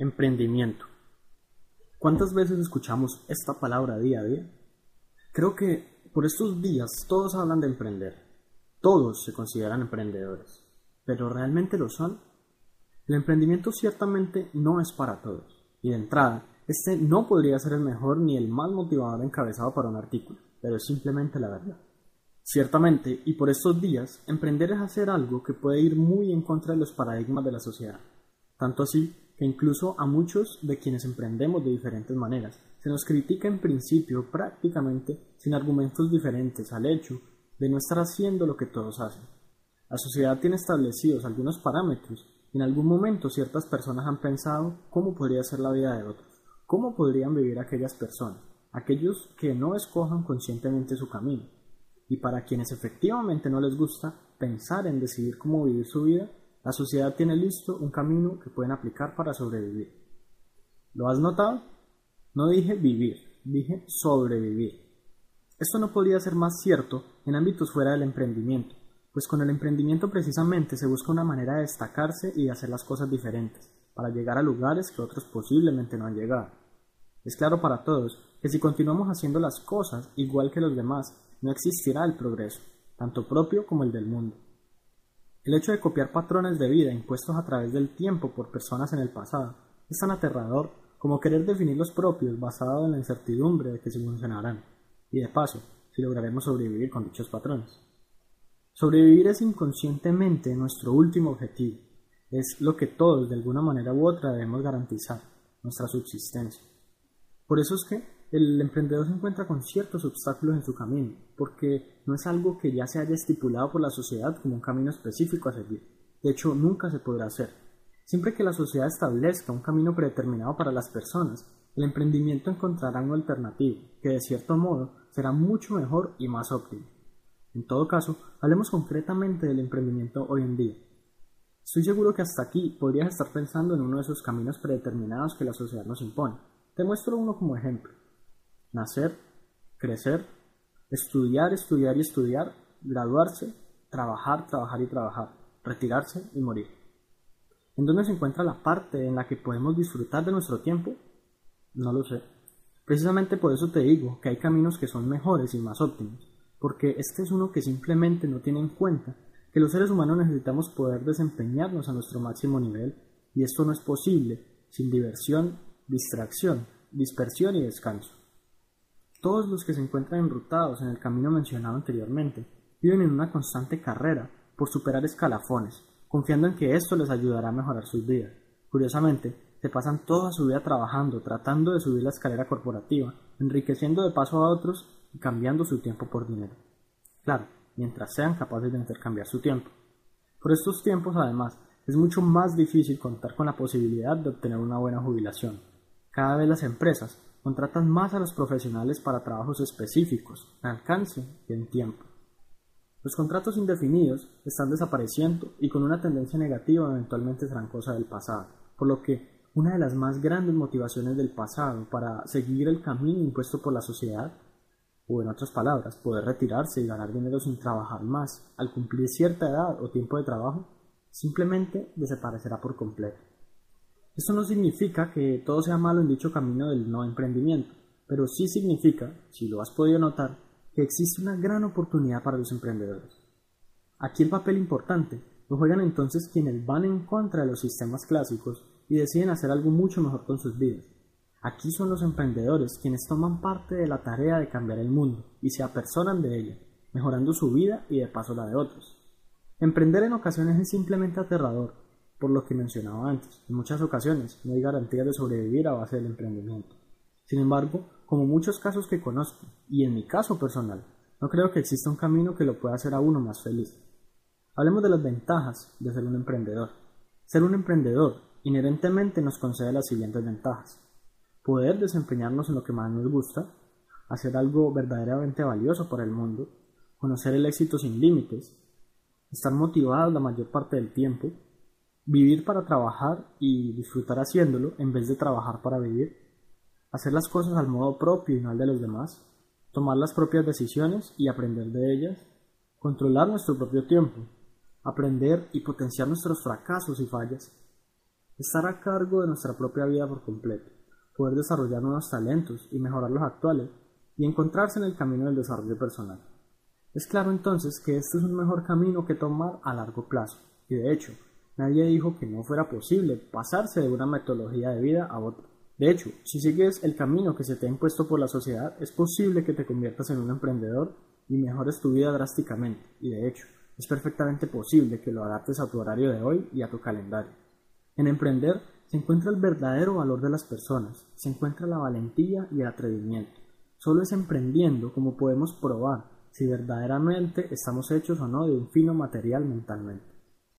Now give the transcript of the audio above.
Emprendimiento. ¿Cuántas veces escuchamos esta palabra día a día? Creo que por estos días todos hablan de emprender. Todos se consideran emprendedores. ¿Pero realmente lo son? El emprendimiento ciertamente no es para todos. Y de entrada, este no podría ser el mejor ni el más motivador encabezado para un artículo, pero es simplemente la verdad. Ciertamente, y por estos días, emprender es hacer algo que puede ir muy en contra de los paradigmas de la sociedad. Tanto así que incluso a muchos de quienes emprendemos de diferentes maneras se nos critica en principio prácticamente sin argumentos diferentes al hecho de no estar haciendo lo que todos hacen. La sociedad tiene establecidos algunos parámetros y en algún momento ciertas personas han pensado cómo podría ser la vida de otros, cómo podrían vivir aquellas personas, aquellos que no escojan conscientemente su camino. Y para quienes efectivamente no les gusta pensar en decidir cómo vivir su vida, la sociedad tiene listo un camino que pueden aplicar para sobrevivir. ¿Lo has notado? No dije vivir, dije sobrevivir. Esto no podría ser más cierto en ámbitos fuera del emprendimiento, pues con el emprendimiento precisamente se busca una manera de destacarse y de hacer las cosas diferentes, para llegar a lugares que otros posiblemente no han llegado. Es claro para todos que si continuamos haciendo las cosas igual que los demás, no existirá el progreso, tanto propio como el del mundo. El hecho de copiar patrones de vida impuestos a través del tiempo por personas en el pasado es tan aterrador como querer definir los propios basado en la incertidumbre de que se funcionarán, y de paso, si lograremos sobrevivir con dichos patrones. Sobrevivir es inconscientemente nuestro último objetivo, es lo que todos de alguna manera u otra debemos garantizar, nuestra subsistencia. Por eso es que el emprendedor se encuentra con ciertos obstáculos en su camino, porque no es algo que ya se haya estipulado por la sociedad como un camino específico a seguir. De hecho, nunca se podrá hacer. Siempre que la sociedad establezca un camino predeterminado para las personas, el emprendimiento encontrará una alternativa, que de cierto modo será mucho mejor y más óptimo. En todo caso, hablemos concretamente del emprendimiento hoy en día. Estoy seguro que hasta aquí podrías estar pensando en uno de esos caminos predeterminados que la sociedad nos impone. Te muestro uno como ejemplo nacer, crecer, estudiar, estudiar y estudiar, graduarse, trabajar, trabajar y trabajar, retirarse y morir. ¿En dónde se encuentra la parte en la que podemos disfrutar de nuestro tiempo? No lo sé. Precisamente por eso te digo que hay caminos que son mejores y más óptimos, porque este es uno que simplemente no tiene en cuenta que los seres humanos necesitamos poder desempeñarnos a nuestro máximo nivel, y esto no es posible sin diversión, distracción, dispersión y descanso. Todos los que se encuentran enrutados en el camino mencionado anteriormente viven en una constante carrera por superar escalafones, confiando en que esto les ayudará a mejorar sus vidas. Curiosamente, se pasan toda su vida trabajando, tratando de subir la escalera corporativa, enriqueciendo de paso a otros y cambiando su tiempo por dinero. Claro, mientras sean capaces de intercambiar su tiempo. Por estos tiempos, además, es mucho más difícil contar con la posibilidad de obtener una buena jubilación. Cada vez las empresas contratan más a los profesionales para trabajos específicos, en alcance y en tiempo. Los contratos indefinidos están desapareciendo y con una tendencia negativa eventualmente serán cosa del pasado, por lo que una de las más grandes motivaciones del pasado para seguir el camino impuesto por la sociedad, o en otras palabras, poder retirarse y ganar dinero sin trabajar más al cumplir cierta edad o tiempo de trabajo, simplemente desaparecerá por completo. Esto no significa que todo sea malo en dicho camino del no emprendimiento, pero sí significa, si lo has podido notar, que existe una gran oportunidad para los emprendedores. Aquí el papel importante lo juegan entonces quienes van en contra de los sistemas clásicos y deciden hacer algo mucho mejor con sus vidas. Aquí son los emprendedores quienes toman parte de la tarea de cambiar el mundo y se apersonan de ella, mejorando su vida y de paso la de otros. Emprender en ocasiones es simplemente aterrador, por lo que mencionaba antes. En muchas ocasiones no hay garantía de sobrevivir a base del emprendimiento. Sin embargo, como muchos casos que conozco, y en mi caso personal, no creo que exista un camino que lo pueda hacer a uno más feliz. Hablemos de las ventajas de ser un emprendedor. Ser un emprendedor inherentemente nos concede las siguientes ventajas. Poder desempeñarnos en lo que más nos gusta, hacer algo verdaderamente valioso para el mundo, conocer el éxito sin límites, estar motivados la mayor parte del tiempo, Vivir para trabajar y disfrutar haciéndolo en vez de trabajar para vivir. Hacer las cosas al modo propio y no al de los demás. Tomar las propias decisiones y aprender de ellas. Controlar nuestro propio tiempo. Aprender y potenciar nuestros fracasos y fallas. estar a cargo de nuestra propia vida por completo, poder desarrollar nuevos talentos y mejorar los actuales, y encontrarse en el camino del desarrollo personal. Es claro entonces que este es un mejor camino que tomar a largo plazo, y de hecho, nadie dijo que no fuera posible pasarse de una metodología de vida a otra. De hecho, si sigues el camino que se te ha impuesto por la sociedad, es posible que te conviertas en un emprendedor y mejores tu vida drásticamente, y de hecho, es perfectamente posible que lo adaptes a tu horario de hoy y a tu calendario. En emprender se encuentra el verdadero valor de las personas, se encuentra la valentía y el atrevimiento. Solo es emprendiendo como podemos probar si verdaderamente estamos hechos o no de un fino material mentalmente.